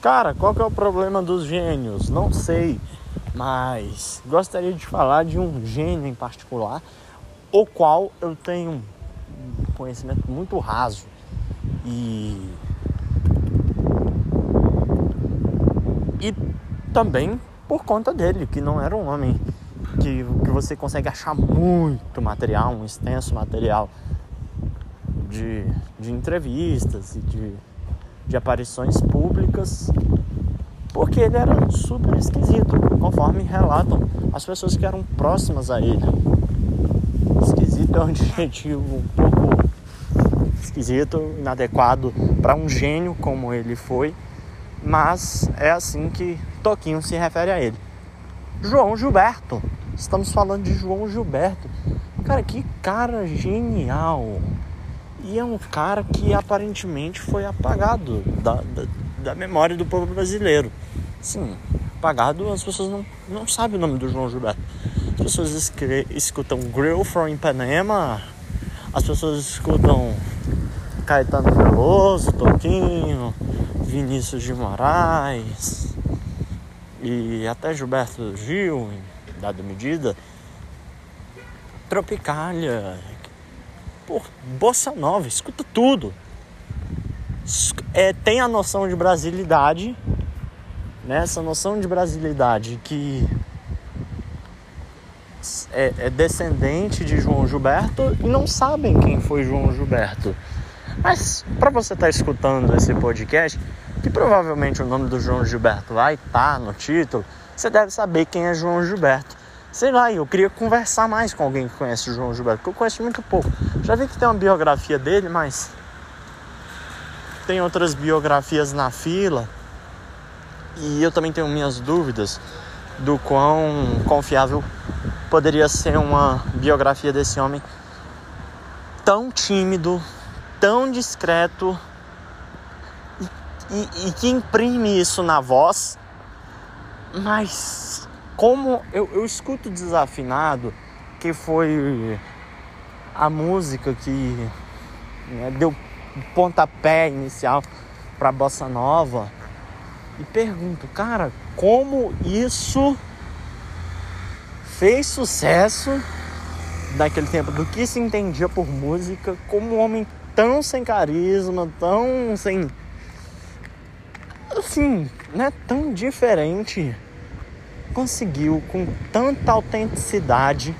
Cara, qual que é o problema dos gênios? Não sei, mas gostaria de falar de um gênio em particular, o qual eu tenho um conhecimento muito raso e e também por conta dele, que não era um homem que, que você consegue achar muito material, um extenso material de, de entrevistas e de de aparições públicas, porque ele era super esquisito, conforme relatam as pessoas que eram próximas a ele. Esquisito é um adjetivo um pouco esquisito, inadequado para um gênio como ele foi, mas é assim que Toquinho se refere a ele. João Gilberto. Estamos falando de João Gilberto. Cara, que cara genial. E é um cara que aparentemente foi apagado da, da, da memória do povo brasileiro. Sim, apagado, as pessoas não, não sabem o nome do João Gilberto. As pessoas escre escutam Grill from Ipanema, as pessoas escutam Caetano Veloso, Toquinho, Vinícius de Moraes e até Gilberto Gil, em dada medida, Tropicália, por bossa nova, escuta tudo. É, tem a noção de brasilidade, né? essa noção de brasilidade que é, é descendente de João Gilberto e não sabem quem foi João Gilberto. Mas para você estar tá escutando esse podcast, que provavelmente o nome do João Gilberto vai estar tá no título, você deve saber quem é João Gilberto. Sei lá, eu queria conversar mais com alguém que conhece o João Gilberto, porque eu conheço muito pouco. Já vi que tem uma biografia dele, mas tem outras biografias na fila. E eu também tenho minhas dúvidas do quão confiável poderia ser uma biografia desse homem tão tímido, tão discreto e, e, e que imprime isso na voz, mas como eu, eu escuto desafinado, que foi a música que né, deu pontapé inicial para bossa nova e pergunto, cara, como isso fez sucesso naquele tempo? Do que se entendia por música, como um homem tão sem carisma, tão sem assim, né, tão diferente conseguiu com tanta autenticidade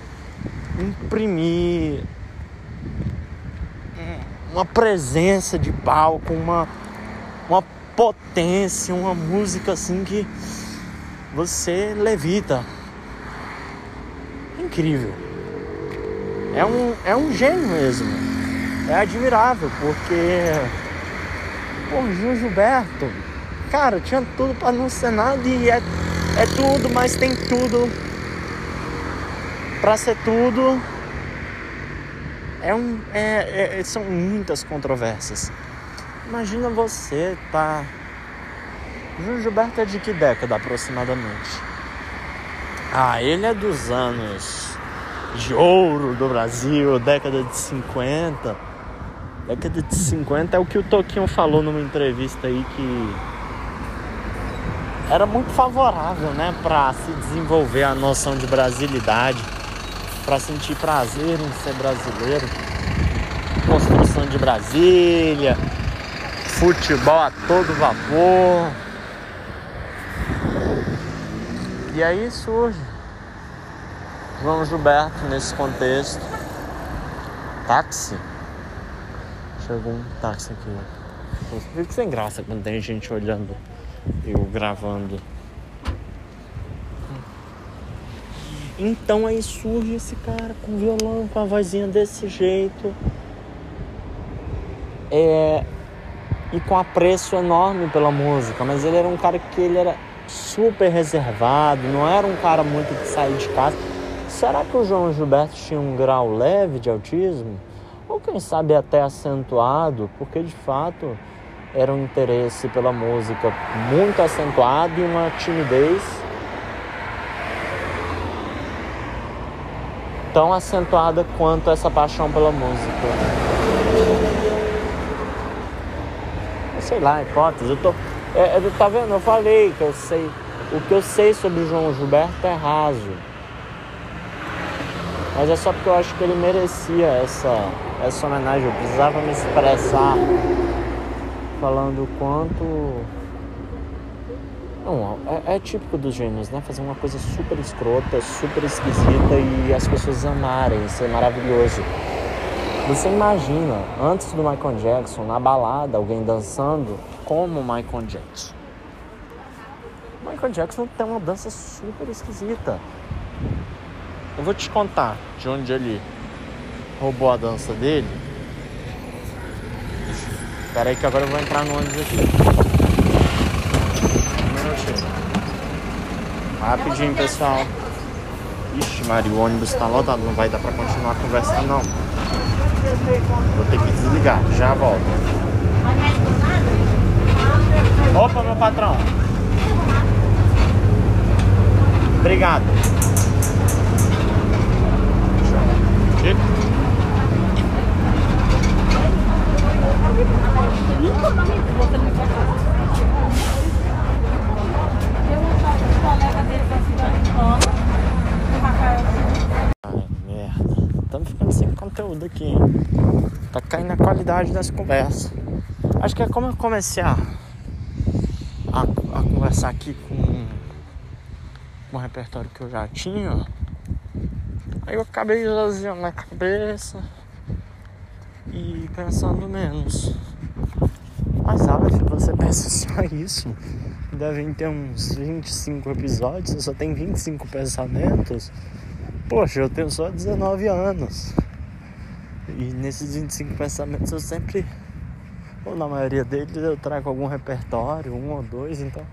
imprimir uma presença de palco, uma, uma potência, uma música assim que você levita. Incrível. É um, é um gênio mesmo. É admirável, porque. Gil Gilberto, cara, tinha tudo para não ser nada e é é tudo, mas tem tudo para ser tudo. É um, é, é, são muitas controvérsias. Imagina você tá. João Gilberto é de que década aproximadamente? Ah, ele é dos anos de ouro do Brasil, década de 50. Década de 50 é o que o Toquinho falou numa entrevista aí que era muito favorável, né, para se desenvolver a noção de brasilidade, para sentir prazer em ser brasileiro. Construção de Brasília, futebol a todo vapor. E aí surge João Gilberto nesse contexto. Táxi. Chegou um táxi aqui. Fica sem graça quando tem gente olhando eu gravando. Então aí surge esse cara com violão, com a vozinha desse jeito. É, e com apreço enorme pela música, mas ele era um cara que ele era super reservado, não era um cara muito de sair de casa. Será que o João Gilberto tinha um grau leve de autismo? Ou quem sabe até acentuado, porque de fato era um interesse pela música muito acentuado e uma timidez tão acentuada quanto essa paixão pela música. Sei lá, hipótese, eu tô, É, é, tá vendo? Eu falei que eu sei. O que eu sei sobre o João Gilberto é raso. Mas é só porque eu acho que ele merecia essa, essa homenagem. Eu precisava me expressar falando o quanto. Não, é, é, típico dos gênios, né? Fazer uma coisa super escrota, super esquisita e as pessoas amarem. Isso é maravilhoso. Você imagina, antes do Michael Jackson, na balada, alguém dançando como Michael Jackson. Michael Jackson tem uma dança super esquisita. Eu vou te contar de onde ele roubou a dança dele. Espera aí que agora eu vou entrar no ônibus aqui. Rapidinho, pessoal. Ixi, Maria, o ônibus tá lotado. Não vai dar pra continuar a conversa, não. Vou ter que desligar. Já volto. Opa, meu patrão. Obrigado. Conteúdo aqui, hein? Tá caindo a qualidade das conversas. Acho que é como eu comecei a, a, a conversar aqui com, o repertório que eu já tinha. Aí eu acabei esvaziando na cabeça e pensando menos. Mas sabe, se você pensa só isso, devem ter uns 25 episódios, você só tem 25 pensamentos. Poxa, eu tenho só 19 anos. E nesses 25 pensamentos eu sempre, ou na maioria deles, eu trago algum repertório, um ou dois, então.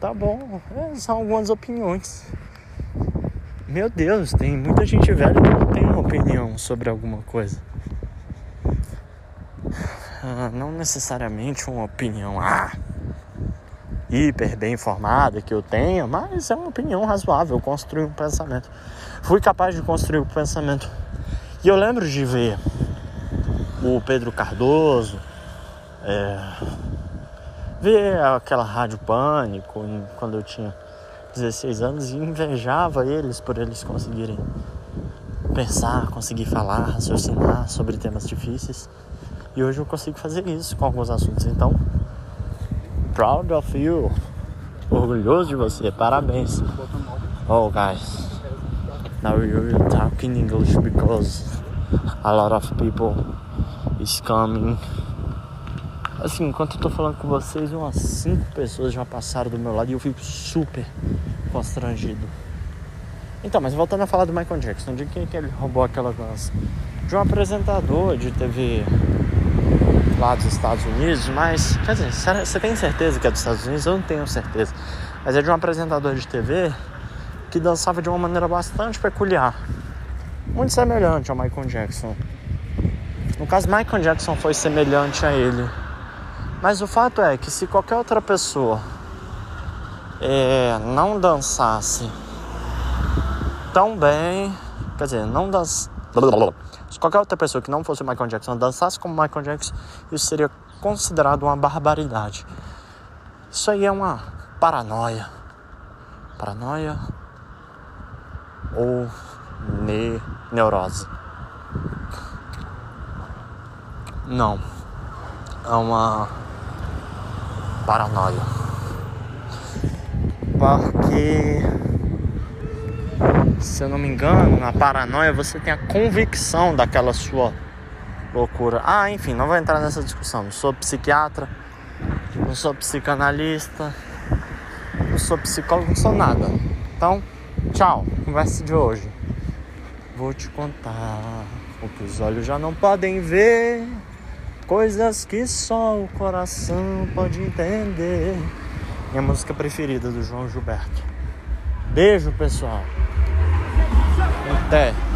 Tá bom, é, são algumas opiniões. Meu Deus, tem muita gente velha que não tem uma opinião sobre alguma coisa. Ah, não necessariamente uma opinião ah, hiper bem informada que eu tenha, mas é uma opinião razoável. Eu construí um pensamento. Fui capaz de construir o um pensamento. E eu lembro de ver o Pedro Cardoso, é, ver aquela Rádio Pânico quando eu tinha 16 anos e invejava eles por eles conseguirem pensar, conseguir falar, raciocinar sobre temas difíceis. E hoje eu consigo fazer isso com alguns assuntos. Então, proud of you. Orgulhoso de você. Parabéns. Oh, guys. Now you're talking English because a lot of people is coming. Assim, enquanto eu tô falando com vocês, umas 5 pessoas já passaram do meu lado e eu fico super constrangido. Então, mas voltando a falar do Michael Jackson, de quem que ele roubou aquela dança? De um apresentador de TV lá dos Estados Unidos, mas quer dizer, você tem certeza que é dos Estados Unidos? Eu não tenho certeza. Mas é de um apresentador de TV que dançava de uma maneira bastante peculiar, muito semelhante ao Michael Jackson. No caso, Michael Jackson foi semelhante a ele. Mas o fato é que se qualquer outra pessoa é, não dançasse tão bem, quer dizer, não dançasse se qualquer outra pessoa que não fosse o Michael Jackson dançasse como Michael Jackson, isso seria considerado uma barbaridade. Isso aí é uma paranoia. Paranoia ou ne neurose. Não. É uma paranoia. Porque se eu não me engano, na paranoia você tem a convicção daquela sua loucura. Ah, enfim, não vou entrar nessa discussão. Não sou psiquiatra, não sou psicanalista, não sou psicólogo, não sou nada. Então, tchau, conversa de hoje. Vou te contar o que os olhos já não podem ver, coisas que só o coração pode entender. Minha música preferida do João Gilberto. Beijo, pessoal. Até.